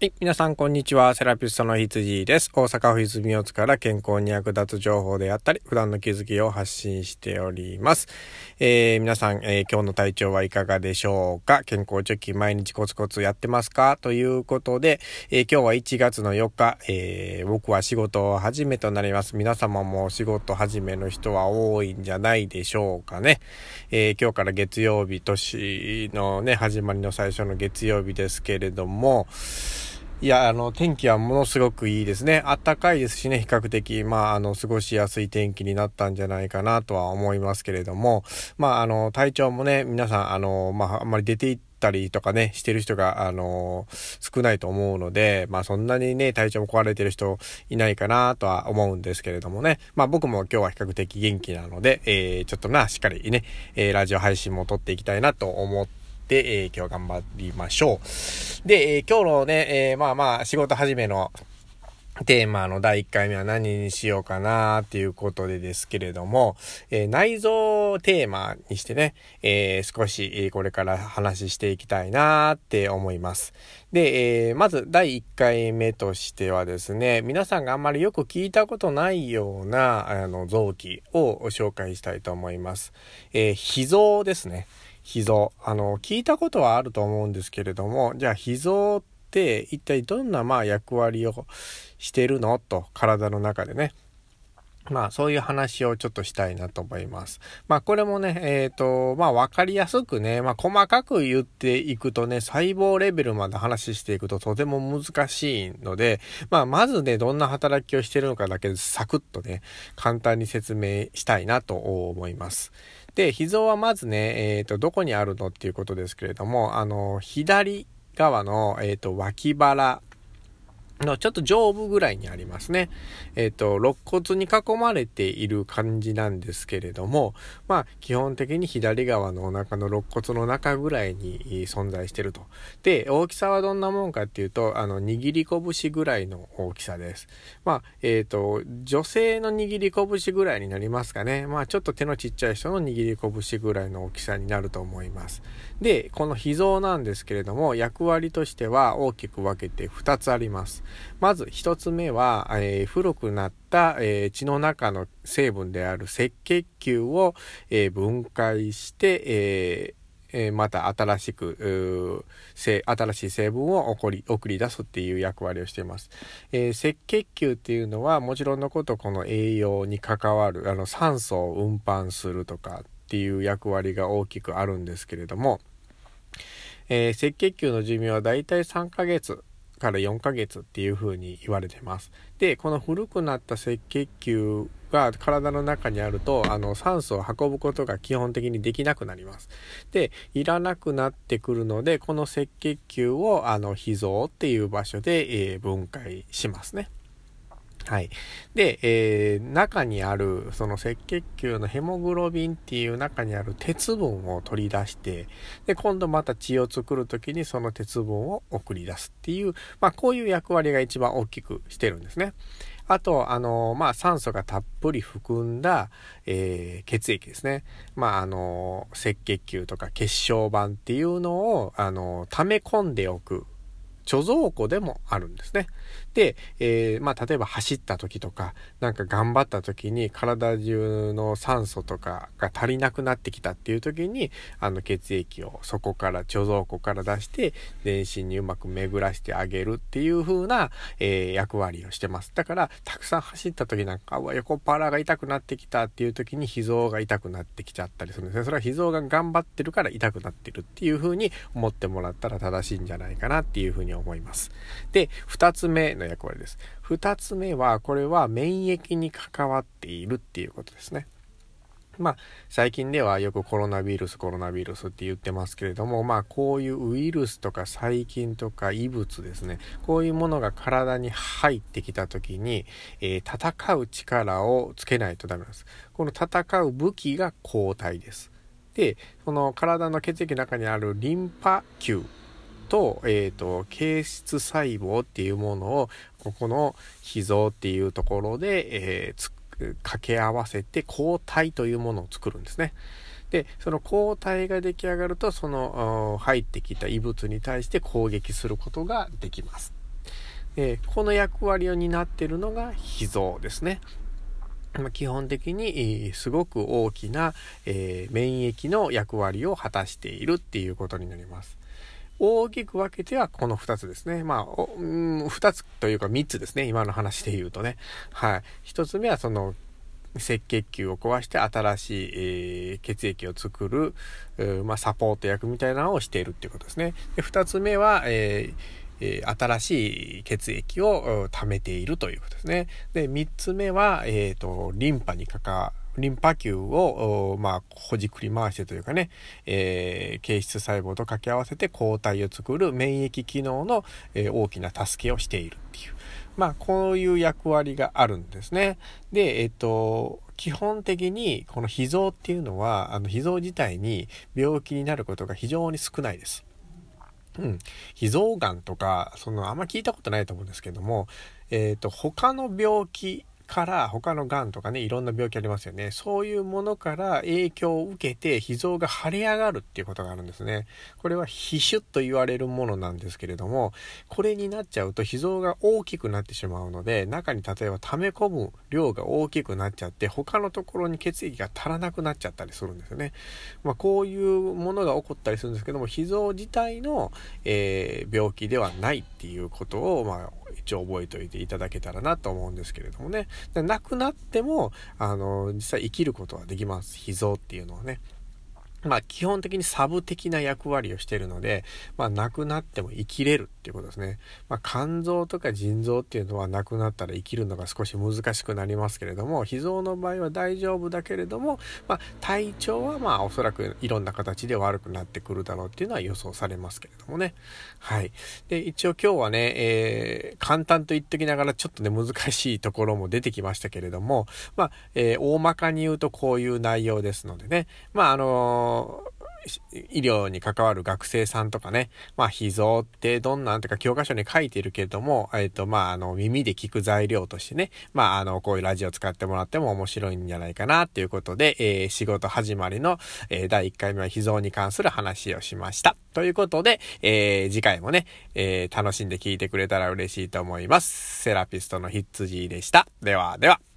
はい。皆さん、こんにちは。セラピストの羊です。大阪府泉大津から健康に役立つ情報であったり、普段の気づきを発信しております。えー、皆さん、えー、今日の体調はいかがでしょうか？健康貯金毎日コツコツやってますか？ということで、えー、今日は1月の4日、え僕は仕事を始めとなります。皆様も仕事始めの人は多いんじゃないでしょうかね。え今日から月曜日、年のね、始まりの最初の月曜日ですけれども、いや、あの、天気はものすごくいいですね。あったかいですしね、比較的、まあ、あの、過ごしやすい天気になったんじゃないかなとは思いますけれども、まあ、あの、体調もね、皆さん、あの、まあ、あんまり出ていったりとかね、してる人が、あの、少ないと思うので、まあそんなにね、体調も壊れてる人いないかなとは思うんですけれどもね。まあ僕も今日は比較的元気なので、えー、ちょっとな、しっかりね、えー、ラジオ配信も撮っていきたいなと思って、えー、今日頑張りましょう。で、えー、今日のね、えー、まあまあ、仕事始めのテーマの第1回目は何にしようかなっていうことでですけれども、えー、内臓テーマにしてね、えー、少しこれから話していきたいなって思います。で、えー、まず第1回目としてはですね、皆さんがあんまりよく聞いたことないようなあの臓器を紹介したいと思います。えー、脾臓ですね。脾臓。あの、聞いたことはあると思うんですけれども、じゃあ脾臓って一体どんなまあ役割をしてるの？と、体の中でね。まあそういう話をちょっとしたいなと思います。まあこれもね、えっ、ー、と、まあわかりやすくね、まあ細かく言っていくとね、細胞レベルまで話していくととても難しいので、まあまずね、どんな働きをしてるのかだけサクッとね、簡単に説明したいなと思います。で、脾臓はまずね、えっ、ー、と、どこにあるのっていうことですけれども、あの、左側の、えっ、ー、と、脇腹のちょっと上部ぐらいにありますね。えっ、ー、と、肋骨に囲まれている感じなんですけれども、まあ、基本的に左側のお腹の肋骨の中ぐらいに存在してると。で、大きさはどんなもんかっていうと、あの、握り拳ぐらいの大きさです。まあ、えっ、ー、と、女性の握り拳ぐらいになりますかね。まあ、ちょっと手のちっちゃい人の握り拳ぐらいの大きさになると思います。で、この脾臓なんですけれども、役割としては大きく分けて2つあります。まず一つ目は、えー、古くなった、えー、血の中の成分である赤血球を、えー、分解して、ええまた新しく、新しい成分を送り、送り出すっていう役割をしています。えー、赤血球っていうのはもちろんのことこの栄養に関わる、あの酸素を運搬するとかっていう役割が大きくあるんですけれども、えー、赤血球の寿命はだいたい3ヶ月から4ヶ月っていう風に言われてます。で、この古くなった赤血球が体の中にあると、あの、酸素を運ぶことが基本的にできなくなります。で、いらなくなってくるので、この赤血球を、あの、脾臓っていう場所で、えー、分解しますね。はい。で、えー、中にある、その赤血球のヘモグロビンっていう中にある鉄分を取り出して、で、今度また血を作るときにその鉄分を送り出すっていう、まあ、こういう役割が一番大きくしてるんですね。あと、あの、まあ、酸素がたっぷり含んだ、えー、血液ですね。まあ、あの、赤血球とか血小板っていうのを、あの、溜め込んでおく。貯蔵庫でもあるんですね。で、えー、まあ、例えば走った時とか、なんか頑張った時に体中の酸素とかが足りなくなってきたっていう時に、あの血液をそこから貯蔵庫から出して、全身にうまく巡らしてあげるっていう風な、えー、役割をしてます。だから、たくさん走った時なんか、横っ腹が痛くなってきたっていう時に脾臓が痛くなってきちゃったりするんですね。それは脾臓が頑張ってるから痛くなってるっていう風に思ってもらったら正しいんじゃないかなっていう風に思います。で、二つ目の役割です。二つ目は、これは免疫に関わっているっていうことですね。まあ、最近ではよくコロナウイルス、コロナウイルスって言ってますけれども、まあ、こういうウイルスとか細菌とか異物ですね、こういうものが体に入ってきた時に、えー、戦う力をつけないとダメなんです。この戦う武器が抗体です。で、その体の血液の中にあるリンパ球と、えっ、ー、と、形質細胞っていうものを、ここの脾臓っていうところで、えー、掛け合わせて抗体というものを作るんですね。で、その抗体が出来上がると、その入ってきた異物に対して攻撃することができます。えこの役割を担っているのが脾臓ですね。ま基本的にすごく大きな、え、免疫の役割を果たしているっていうことになります。大きく分けてはこの2つですね。まあ、うん、2つというか3つですね。今の話で言うとね。はい。1つ目はその赤血球を壊して新しい、えー、血液を作る、まあ、サポート役みたいなのをしているっていうことですね。で2つ目は、えーえ、新しい血液を貯めているということですね。で、3つ目は、えっ、と、リンパに関わリンパ球を、まあ、ほじくり回してというかね、えー、形質細胞と掛け合わせて抗体を作る免疫機能の、えー、大きな助けをしているっていう。まあ、こういう役割があるんですね。で、えっ、と、基本的にこの脾臓っていうのは、あの、脾臓自体に病気になることが非常に少ないです。うん。脾臓がんとか、その、あんま聞いたことないと思うんですけども、えっ、と、他の病気から他の癌とかね、いろんな病気ありますよね。そういうものから影響を受けて脾臓が腫れ上がるっていうことがあるんですね。これは皮腫と言われるものなんですけれども、これになっちゃうと脾臓が大きくなってしまうので、中に例えば溜め込む量が大きくなっちゃって、他のところに血液が足らなくなっちゃったりするんですよね。まあ、こういうものが起こったりするんですけども、脾臓自体の、えー、病気ではないっていうことを、まあ、一応覚えておいていただけたらなと思うんですけれどもね。亡くなっても、あの、実際生きることはできます。脾臓っていうのはね。まあ基本的にサブ的な役割をしているので、まあ亡くなっても生きれるっていうことですね。まあ肝臓とか腎臓っていうのは亡くなったら生きるのが少し難しくなりますけれども、脾臓の場合は大丈夫だけれども、まあ体調はまあおそらくいろんな形で悪くなってくるだろうっていうのは予想されますけれどもね。はい。で、一応今日はね、えー、簡単と言っときながらちょっとね難しいところも出てきましたけれども、まあ、えー、大まかに言うとこういう内容ですのでね、まああのー医療に関わる学生さんとかね、まあ、脾臓ってどんなんとか教科書に書いてるけれども、えっ、ー、と、まあ、あの、耳で聞く材料としてね、まあ、あの、こういうラジオ使ってもらっても面白いんじゃないかなっていうことで、えー、仕事始まりの、えー、第1回目は脾臓に関する話をしました。ということで、え、次回もね、え、楽しんで聞いてくれたら嬉しいと思います。セラピストのヒッツジーでした。では、では。